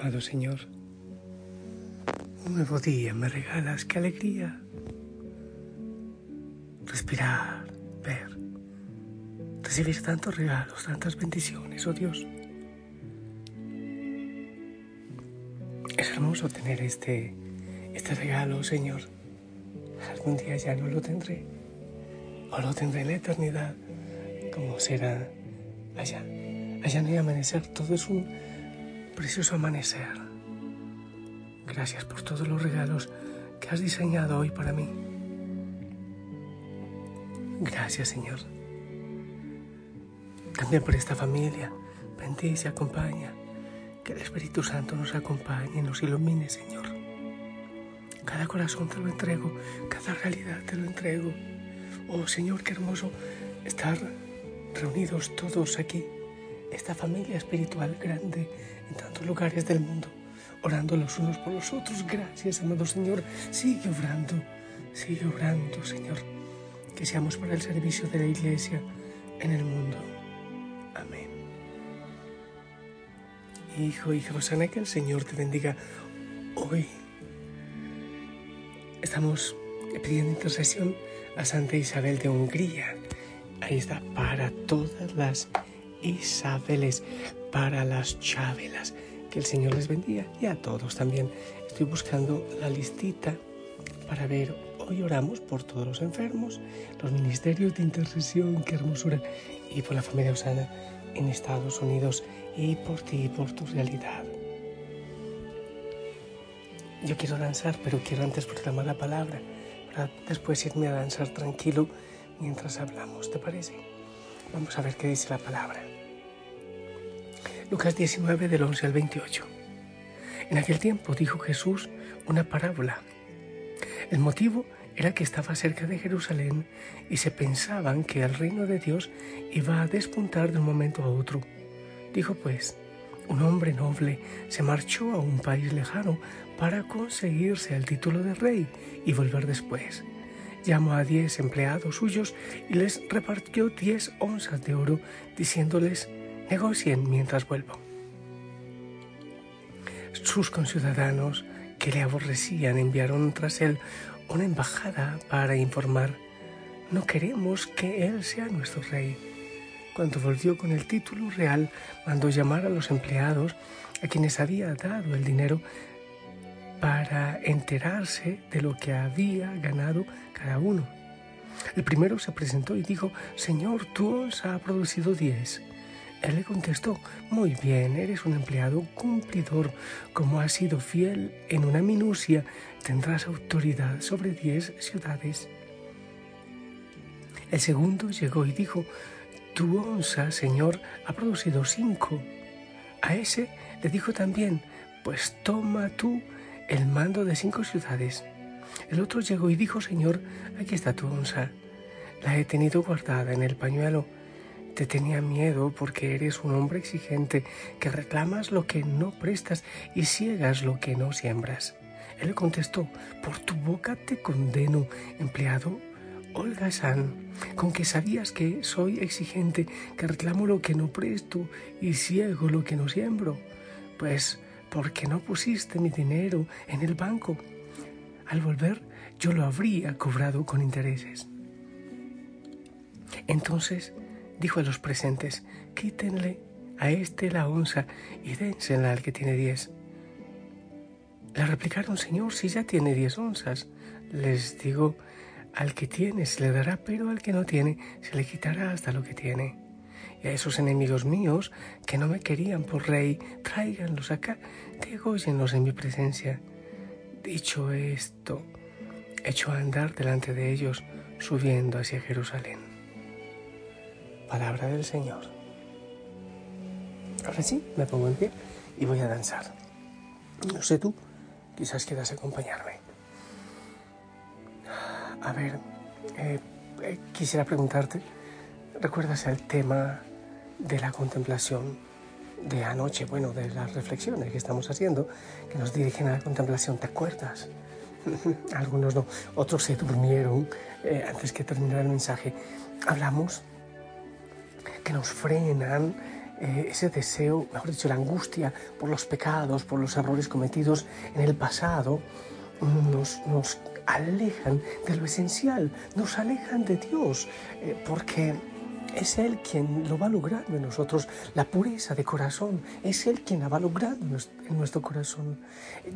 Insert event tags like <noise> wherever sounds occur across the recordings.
Amado Señor, un nuevo día me regalas, qué alegría. Respirar, ver, recibir tantos regalos, tantas bendiciones, oh Dios. Es hermoso tener este, este regalo, Señor. Algún día ya no lo tendré, o lo tendré en la eternidad, como será allá. Allá no hay amanecer, todo es un precioso amanecer. Gracias por todos los regalos que has diseñado hoy para mí. Gracias, Señor. También por esta familia. Bendice, acompaña. Que el Espíritu Santo nos acompañe y nos ilumine, Señor. Cada corazón te lo entrego, cada realidad te lo entrego. Oh Señor, qué hermoso estar reunidos todos aquí esta familia espiritual grande en tantos lugares del mundo, orando los unos por los otros. Gracias, amado Señor. Sigue obrando, sigue obrando, Señor. Que seamos para el servicio de la iglesia en el mundo. Amén. Hijo, hija Rosana, que el Señor te bendiga hoy. Estamos pidiendo intercesión a Santa Isabel de Hungría. Ahí está, para todas las Isabeles, para las Chávelas. Que el Señor les bendiga y a todos también. Estoy buscando la listita para ver. Hoy oramos por todos los enfermos, los ministerios de intercesión, qué hermosura, y por la familia Osana en Estados Unidos y por ti y por tu realidad. Yo quiero danzar, pero quiero antes proclamar la palabra, para después irme a danzar tranquilo mientras hablamos, ¿te parece? Vamos a ver qué dice la palabra. Lucas 19 del 11 al 28. En aquel tiempo dijo Jesús una parábola. El motivo era que estaba cerca de Jerusalén y se pensaban que el reino de Dios iba a despuntar de un momento a otro. Dijo pues, un hombre noble se marchó a un país lejano para conseguirse el título de rey y volver después. Llamó a diez empleados suyos y les repartió diez onzas de oro, diciéndoles, negocien mientras vuelvo. Sus conciudadanos que le aborrecían enviaron tras él una embajada para informar, no queremos que él sea nuestro rey. Cuando volvió con el título real, mandó llamar a los empleados a quienes había dado el dinero para enterarse de lo que había ganado cada uno. El primero se presentó y dijo, Señor, tu onza ha producido diez. Él le contestó, muy bien, eres un empleado cumplidor, como has sido fiel en una minucia, tendrás autoridad sobre diez ciudades. El segundo llegó y dijo, tu onza, Señor, ha producido cinco. A ese le dijo también, pues toma tú el mando de cinco ciudades. El otro llegó y dijo, Señor, aquí está tu onza. La he tenido guardada en el pañuelo te tenía miedo porque eres un hombre exigente que reclamas lo que no prestas y ciegas lo que no siembras. Él contestó, por tu boca te condeno, empleado holgazán, con que sabías que soy exigente, que reclamo lo que no presto y ciego lo que no siembro. Pues, ¿por qué no pusiste mi dinero en el banco? Al volver, yo lo habría cobrado con intereses. Entonces dijo a los presentes, quítenle a este la onza y dénsela al que tiene diez. Le replicaron, Señor, si ya tiene diez onzas. Les digo, al que tiene se le dará, pero al que no tiene se le quitará hasta lo que tiene. Y a esos enemigos míos que no me querían por rey, tráiganlos acá, dególlenlos en mi presencia. Dicho esto, echó a andar delante de ellos, subiendo hacia Jerusalén. Palabra del Señor. Ahora sí, me pongo en pie y voy a danzar. No sé tú, quizás quieras acompañarme. A ver, eh, eh, quisiera preguntarte, ¿recuerdas el tema de la contemplación de anoche? Bueno, de las reflexiones que estamos haciendo, que nos dirigen a la contemplación, ¿te acuerdas? <laughs> Algunos no, otros se durmieron eh, antes que terminar el mensaje. Hablamos que nos frenan eh, ese deseo, mejor dicho, la angustia por los pecados, por los errores cometidos en el pasado, nos, nos alejan de lo esencial, nos alejan de Dios, eh, porque es Él quien lo va logrando en nosotros, la pureza de corazón, es Él quien la va logrando en nuestro corazón,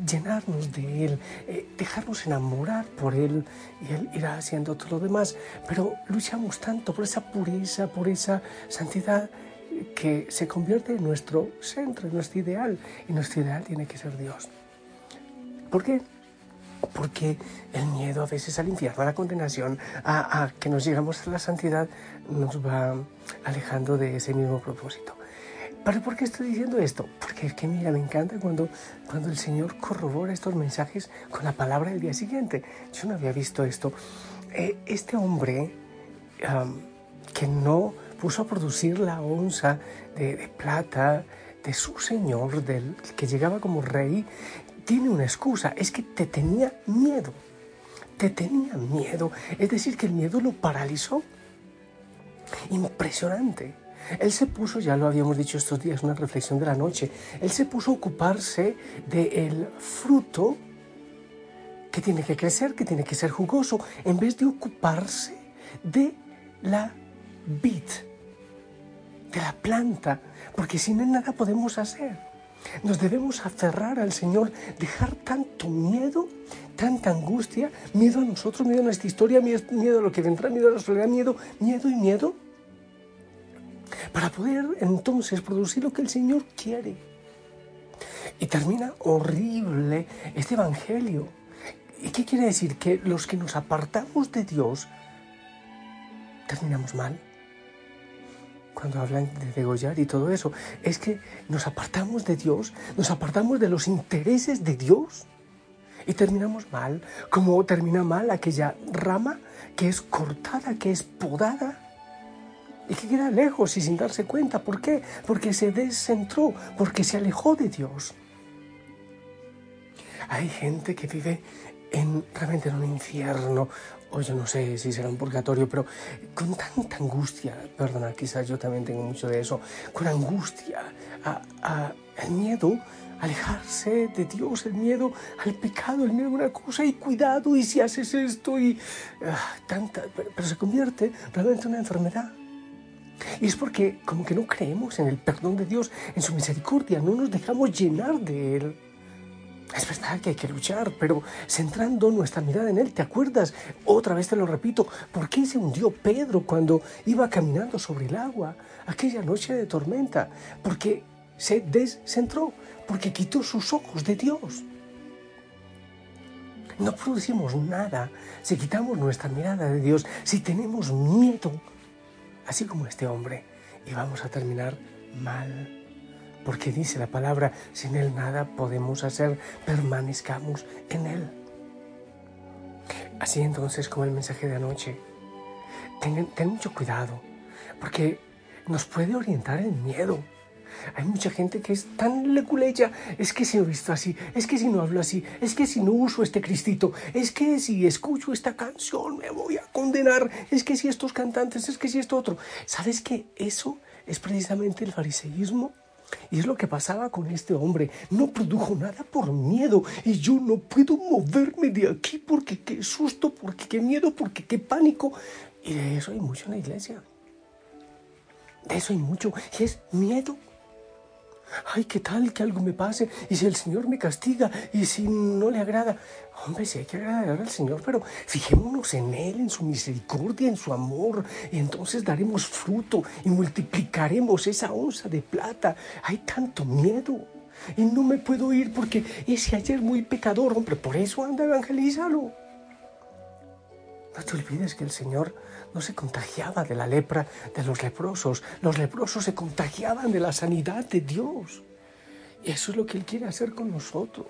llenarnos de Él, eh, dejarnos enamorar por Él y Él irá haciendo todo lo demás, pero luchamos tanto por esa pureza, por esa santidad que se convierte en nuestro centro, en nuestro ideal, y nuestro ideal tiene que ser Dios. ¿Por qué? Porque el miedo a veces al infierno, a la condenación, a, que nos llegamos a la santidad, nos va alejando de ese mismo propósito. ¿Pero por qué estoy diciendo esto? Porque es que, mira, me encanta cuando, cuando el Señor corrobora estos mensajes con la palabra del día siguiente. Yo no había visto esto. Eh, este hombre que no puso a producir la onza de, de plata de su Señor, del que llegaba como rey, tiene una excusa, es que te tenía miedo. Te tenía miedo. Es decir, que el miedo lo paralizó. Impresionante. Él se puso, ya lo habíamos dicho estos días, una reflexión de la noche, él se puso a ocuparse del fruto que tiene que crecer, que tiene que ser jugoso, en vez de ocuparse de la vid, de la planta, porque sin él nada podemos hacer. Nos debemos aferrar al Señor, dejar tanto miedo, tanta angustia, miedo a nosotros, miedo a nuestra historia, miedo a lo que vendrá, miedo a la soledad, miedo, miedo y miedo, para poder entonces producir lo que el Señor quiere. Y termina horrible este Evangelio. ¿Y qué quiere decir? Que los que nos apartamos de Dios, terminamos mal cuando hablan de degollar y todo eso, es que nos apartamos de Dios, nos apartamos de los intereses de Dios y terminamos mal, como termina mal aquella rama que es cortada, que es podada y que queda lejos y sin darse cuenta. ¿Por qué? Porque se descentró, porque se alejó de Dios. Hay gente que vive en, realmente en un infierno, o yo no sé si será un purgatorio, pero con tanta angustia, perdona, quizás yo también tengo mucho de eso, con angustia, a, el miedo alejarse de Dios, el miedo al pecado, el miedo a una cosa y cuidado y si haces esto y ah, tanta, pero, se convierte realmente en una enfermedad. Y es porque como que no creemos en el perdón de Dios, en su misericordia, no nos dejamos llenar de Él. Es verdad que hay que luchar, pero centrando nuestra mirada en Él, ¿te acuerdas? Otra vez te lo repito, ¿por qué se hundió Pedro cuando iba caminando sobre el agua aquella noche de tormenta? Porque se descentró, porque quitó sus ojos de Dios. No producimos nada si quitamos nuestra mirada de Dios, si tenemos miedo, así como este hombre, y vamos a terminar mal porque dice la palabra, sin Él nada podemos hacer, permanezcamos en Él. Así entonces como el mensaje de anoche, ten, mucho cuidado, porque nos puede orientar el miedo. Hay mucha gente que es tan leculeya, es que si no visto así, es que si no hablo así, es que si no uso este cristito, es que si escucho esta canción me voy a condenar, es que si estos cantantes, es que si esto otro. ¿Sabes que eso es precisamente el fariseísmo? Y es lo que pasaba con este hombre. No produjo nada por miedo. Y yo no puedo moverme de aquí porque qué susto, porque qué miedo, porque qué pánico. Y de eso hay mucho en la iglesia. De eso hay mucho. Y es miedo ay, ¿qué tal que algo me pase? Y si el Señor me castiga y si no le agrada. Hombre, sí hay que agradar al Señor, pero fijémonos en Él, en su misericordia, en su amor, y entonces daremos fruto y multiplicaremos esa onza de plata. Hay tanto miedo. Y no me puedo ir porque ese ayer muy pecador, hombre, por eso anda, evangelízalo. No te olvides que el Señor no se contagiaba de la lepra de los leprosos. Los leprosos se contagiaban de la sanidad de Dios. Y eso es lo que Él quiere hacer con nosotros.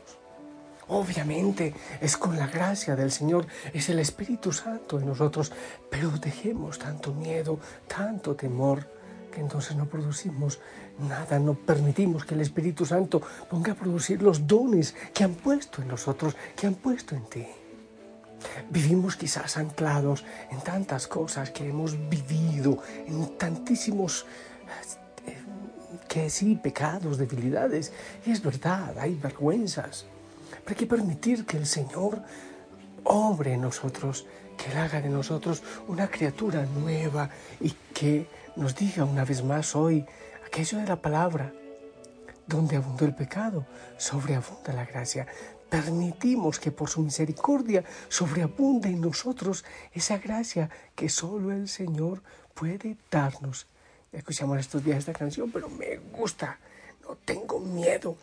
Obviamente es con la gracia del Señor, es el Espíritu Santo en nosotros, pero dejemos tanto miedo, tanto temor, que entonces no producimos nada, no permitimos que el Espíritu Santo ponga a producir los dones que han puesto en nosotros, que han puesto en ti. Vivimos quizás anclados en tantas cosas que hemos vivido, en tantísimos eh, que sí, pecados, debilidades, y es verdad, hay vergüenzas, pero hay que permitir que el Señor obre en nosotros, que Él haga de nosotros una criatura nueva y que nos diga una vez más hoy aquello de la palabra, donde abundó el pecado, sobreabunda la gracia. Permitimos que por su misericordia sobreabunde en nosotros esa gracia que solo el Señor puede darnos. Escuchamos estos días esta canción, pero me gusta. No tengo miedo.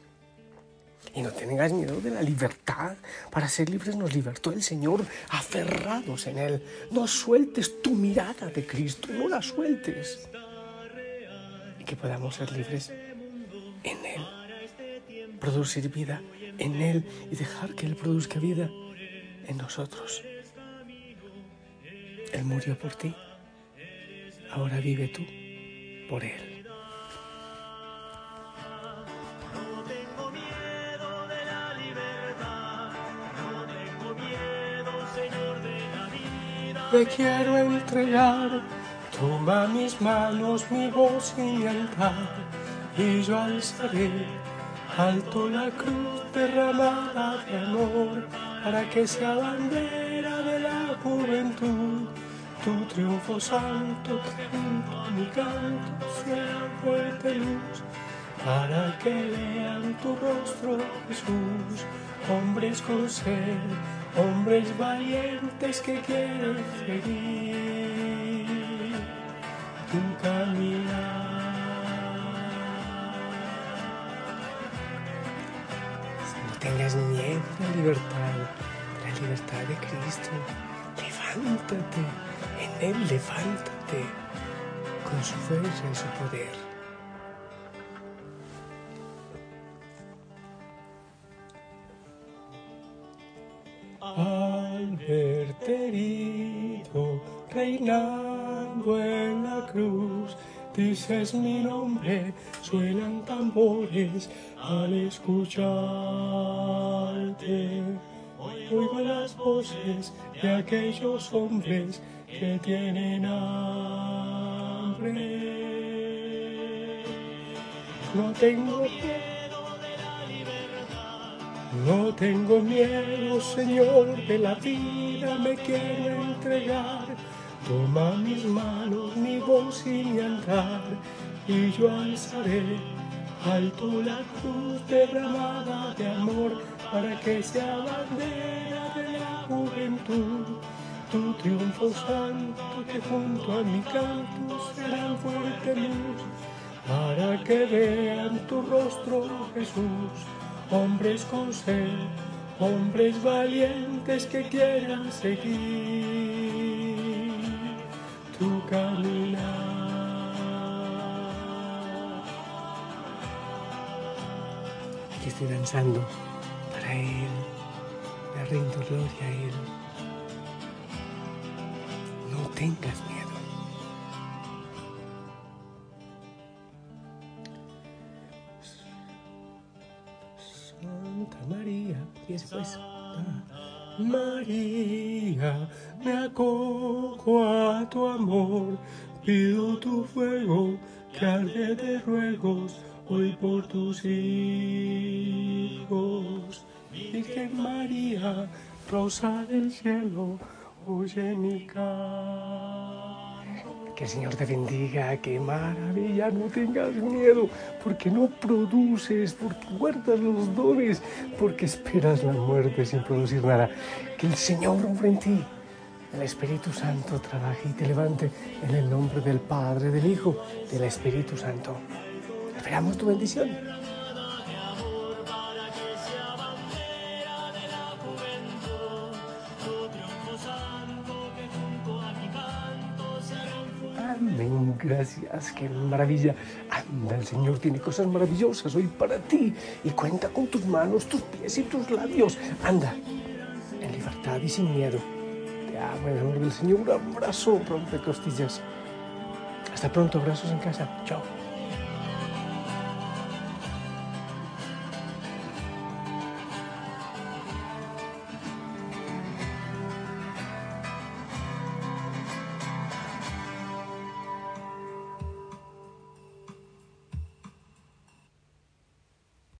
Y no tengas miedo de la libertad. Para ser libres nos libertó el Señor, aferrados en Él. No sueltes tu mirada de Cristo, no la sueltes. Y que podamos ser libres en Él. Producir vida en Él y dejar que Él produzca vida en nosotros. Él murió por ti. Ahora vive tú por Él. Me quiero entregar, toma mis manos, mi voz y mi altar, y yo alzaré alto la cruz derramada de amor, para que sea bandera de la juventud. Tu triunfo santo junto a mi canto sea fuerte luz, para que vean tu rostro, Jesús, hombres con sed hombres valientes que quieren seguir libertad, la libertad de Cristo. Levántate, en Él levántate con su fuerza y su poder. al verte reinando en la cruz, dices mi nombre, suenan tambores al escucharte. Oigo las voces de aquellos hombres que tienen hambre. No tengo no tengo miedo, Señor, de la vida me quiero entregar. Toma mis manos, mi voz y mi andar, y yo alzaré alto la cruz derramada de amor para que sea bandera de la juventud. Tu triunfo santo que junto a mi canto será fuerte luz para que vean tu rostro, Jesús hombres con sed, hombres valientes que quieran seguir tu caminar. Aquí estoy danzando para Él, me rindo gloria a Él. No tengas miedo. María, y después María, me acojo a tu amor, pido tu fuego que de ruegos hoy por tus hijos. Virgen María, rosa del cielo, oye mi. Que el Señor te bendiga, qué maravilla, no tengas miedo, porque no produces, porque guardas los dones, porque esperas la muerte sin producir nada. Que el Señor obra en ti, el Espíritu Santo trabaje y te levante en el nombre del Padre, del Hijo, del Espíritu Santo. Esperamos tu bendición. Gracias, qué maravilla. Anda, el Señor tiene cosas maravillosas hoy para ti y cuenta con tus manos, tus pies y tus labios. Anda, en libertad y sin miedo. Te amo el nombre del Señor. Un abrazo, rompe costillas. Hasta pronto, abrazos en casa. Chao.